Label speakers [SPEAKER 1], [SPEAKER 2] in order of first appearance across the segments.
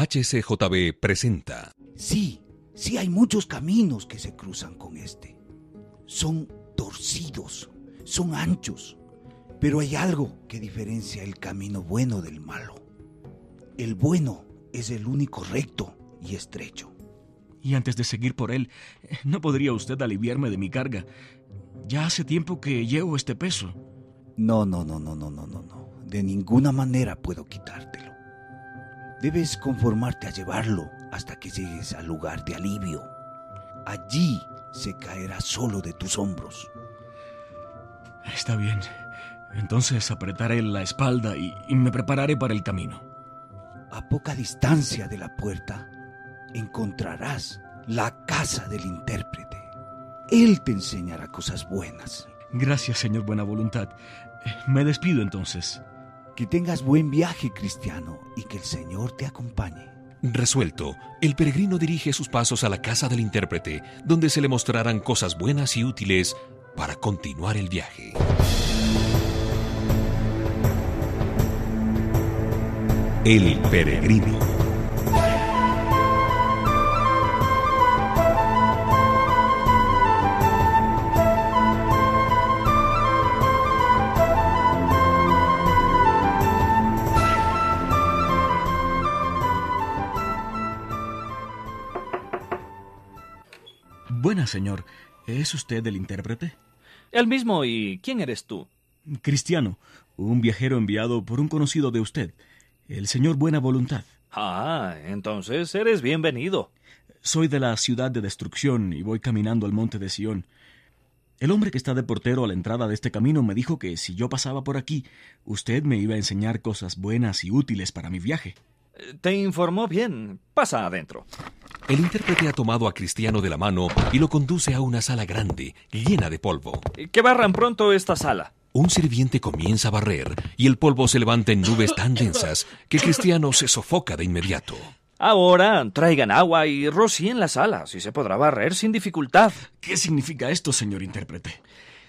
[SPEAKER 1] HCJB presenta.
[SPEAKER 2] Sí, sí hay muchos caminos que se cruzan con este. Son torcidos, son anchos, pero hay algo que diferencia el camino bueno del malo. El bueno es el único recto y estrecho.
[SPEAKER 3] Y antes de seguir por él, ¿no podría usted aliviarme de mi carga? Ya hace tiempo que llevo este peso.
[SPEAKER 2] No, no, no, no, no, no, no, no. De ninguna manera puedo quitártelo. Debes conformarte a llevarlo hasta que llegues al lugar de alivio. Allí se caerá solo de tus hombros.
[SPEAKER 3] Está bien. Entonces apretaré la espalda y, y me prepararé para el camino.
[SPEAKER 2] A poca distancia de la puerta encontrarás la casa del intérprete. Él te enseñará cosas buenas.
[SPEAKER 3] Gracias, señor Buena Voluntad. Me despido entonces.
[SPEAKER 2] Que tengas buen viaje, cristiano, y que el Señor te acompañe.
[SPEAKER 1] Resuelto, el peregrino dirige sus pasos a la casa del intérprete, donde se le mostrarán cosas buenas y útiles para continuar el viaje. El peregrino.
[SPEAKER 3] Señor. ¿Es usted el intérprete?
[SPEAKER 4] El mismo. ¿Y quién eres tú?
[SPEAKER 3] Cristiano, un viajero enviado por un conocido de usted, el señor Buena Voluntad.
[SPEAKER 4] Ah, entonces eres bienvenido.
[SPEAKER 3] Soy de la ciudad de destrucción y voy caminando al monte de Sión. El hombre que está de portero a la entrada de este camino me dijo que si yo pasaba por aquí, usted me iba a enseñar cosas buenas y útiles para mi viaje.
[SPEAKER 4] Te informó bien. Pasa adentro.
[SPEAKER 1] El intérprete ha tomado a Cristiano de la mano y lo conduce a una sala grande, llena de polvo.
[SPEAKER 4] Que barran pronto esta sala.
[SPEAKER 1] Un sirviente comienza a barrer y el polvo se levanta en nubes tan densas que Cristiano se sofoca de inmediato.
[SPEAKER 4] Ahora traigan agua y rocíen la sala, si se podrá barrer sin dificultad.
[SPEAKER 3] ¿Qué significa esto, señor intérprete?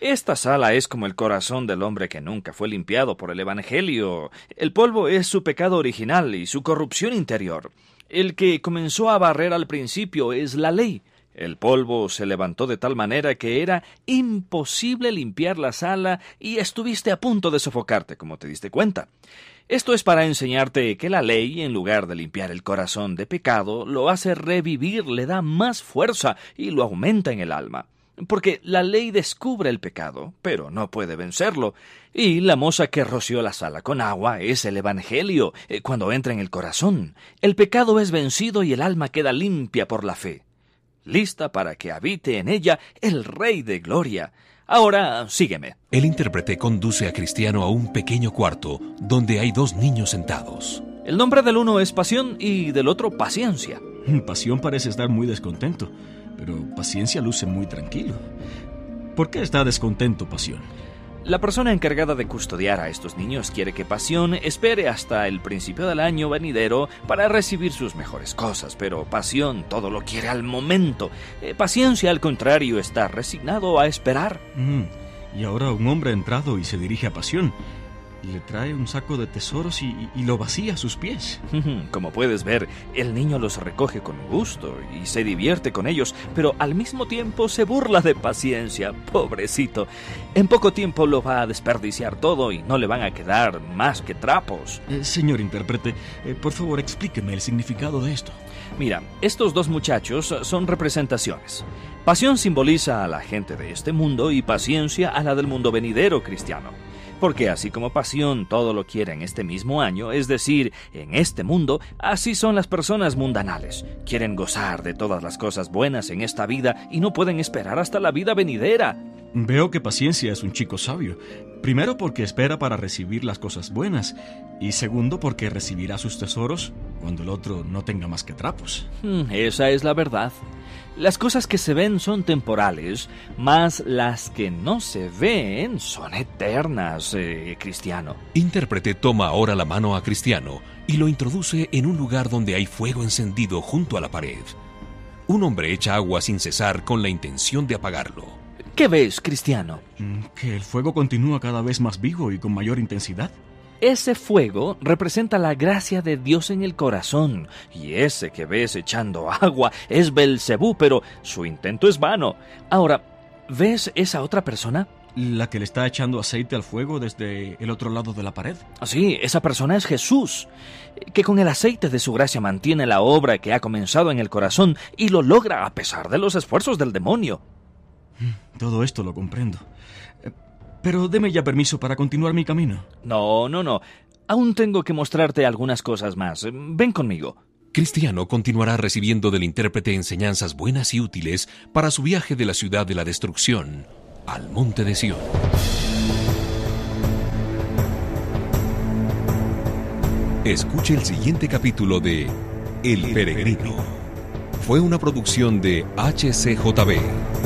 [SPEAKER 4] Esta sala es como el corazón del hombre que nunca fue limpiado por el Evangelio. El polvo es su pecado original y su corrupción interior. El que comenzó a barrer al principio es la ley. El polvo se levantó de tal manera que era imposible limpiar la sala y estuviste a punto de sofocarte, como te diste cuenta. Esto es para enseñarte que la ley, en lugar de limpiar el corazón de pecado, lo hace revivir, le da más fuerza y lo aumenta en el alma. Porque la ley descubre el pecado, pero no puede vencerlo. Y la moza que roció la sala con agua es el Evangelio, eh, cuando entra en el corazón. El pecado es vencido y el alma queda limpia por la fe lista para que habite en ella el Rey de Gloria. Ahora sígueme.
[SPEAKER 1] El intérprete conduce a Cristiano a un pequeño cuarto donde hay dos niños sentados.
[SPEAKER 4] El nombre del uno es Pasión y del otro Paciencia.
[SPEAKER 3] Pasión parece estar muy descontento, pero Paciencia luce muy tranquilo. ¿Por qué está descontento, Pasión?
[SPEAKER 4] La persona encargada de custodiar a estos niños quiere que Pasión espere hasta el principio del año venidero para recibir sus mejores cosas, pero Pasión todo lo quiere al momento. Eh, paciencia, al contrario, está resignado a esperar.
[SPEAKER 3] Mm, y ahora un hombre ha entrado y se dirige a Pasión le trae un saco de tesoros y, lo vacía a sus pies.
[SPEAKER 4] Como puedes ver, el niño los recoge con gusto y se divierte con ellos, pero al mismo tiempo se burla de paciencia, pobrecito. En poco tiempo lo va a desperdiciar todo y no le van a quedar más que trapos.
[SPEAKER 3] Eh, señor intérprete, eh, por favor explíqueme el significado de esto.
[SPEAKER 4] Mira, estos dos muchachos son representaciones. Pasión simboliza a la gente de este mundo y paciencia a la del mundo venidero cristiano. Porque así como pasión todo lo quiere en este mismo año, es decir, en este mundo, así son las personas mundanales. Quieren gozar de todas las cosas buenas en esta vida y no pueden esperar hasta la vida venidera.
[SPEAKER 3] Veo que paciencia es un chico sabio. Primero porque espera para recibir las cosas buenas y segundo porque recibirá sus tesoros cuando el otro no tenga más que trapos.
[SPEAKER 4] Hmm, esa es la verdad. Las cosas que se ven son temporales, mas las que no se ven son eternas, eh, Cristiano.
[SPEAKER 1] Intérprete toma ahora la mano a Cristiano y lo introduce en un lugar donde hay fuego encendido junto a la pared. Un hombre echa agua sin cesar con la intención de apagarlo.
[SPEAKER 4] ¿Qué ves, Cristiano?
[SPEAKER 3] Mm, que el fuego continúa cada vez más vivo y con mayor intensidad.
[SPEAKER 4] Ese fuego representa la gracia de Dios en el corazón, y ese que ves echando agua es Belcebú, pero su intento es vano. Ahora, ¿ves esa otra persona?
[SPEAKER 3] ¿La que le está echando aceite al fuego desde el otro lado de la pared?
[SPEAKER 4] Sí, esa persona es Jesús, que con el aceite de su gracia mantiene la obra que ha comenzado en el corazón y lo logra a pesar de los esfuerzos del demonio.
[SPEAKER 3] Todo esto lo comprendo. Pero deme ya permiso para continuar mi camino.
[SPEAKER 4] No, no, no. Aún tengo que mostrarte algunas cosas más. Ven conmigo.
[SPEAKER 1] Cristiano continuará recibiendo del intérprete enseñanzas buenas y útiles para su viaje de la ciudad de la destrucción al monte de Sion. Escuche el siguiente capítulo de El Peregrino. Fue una producción de HCJB.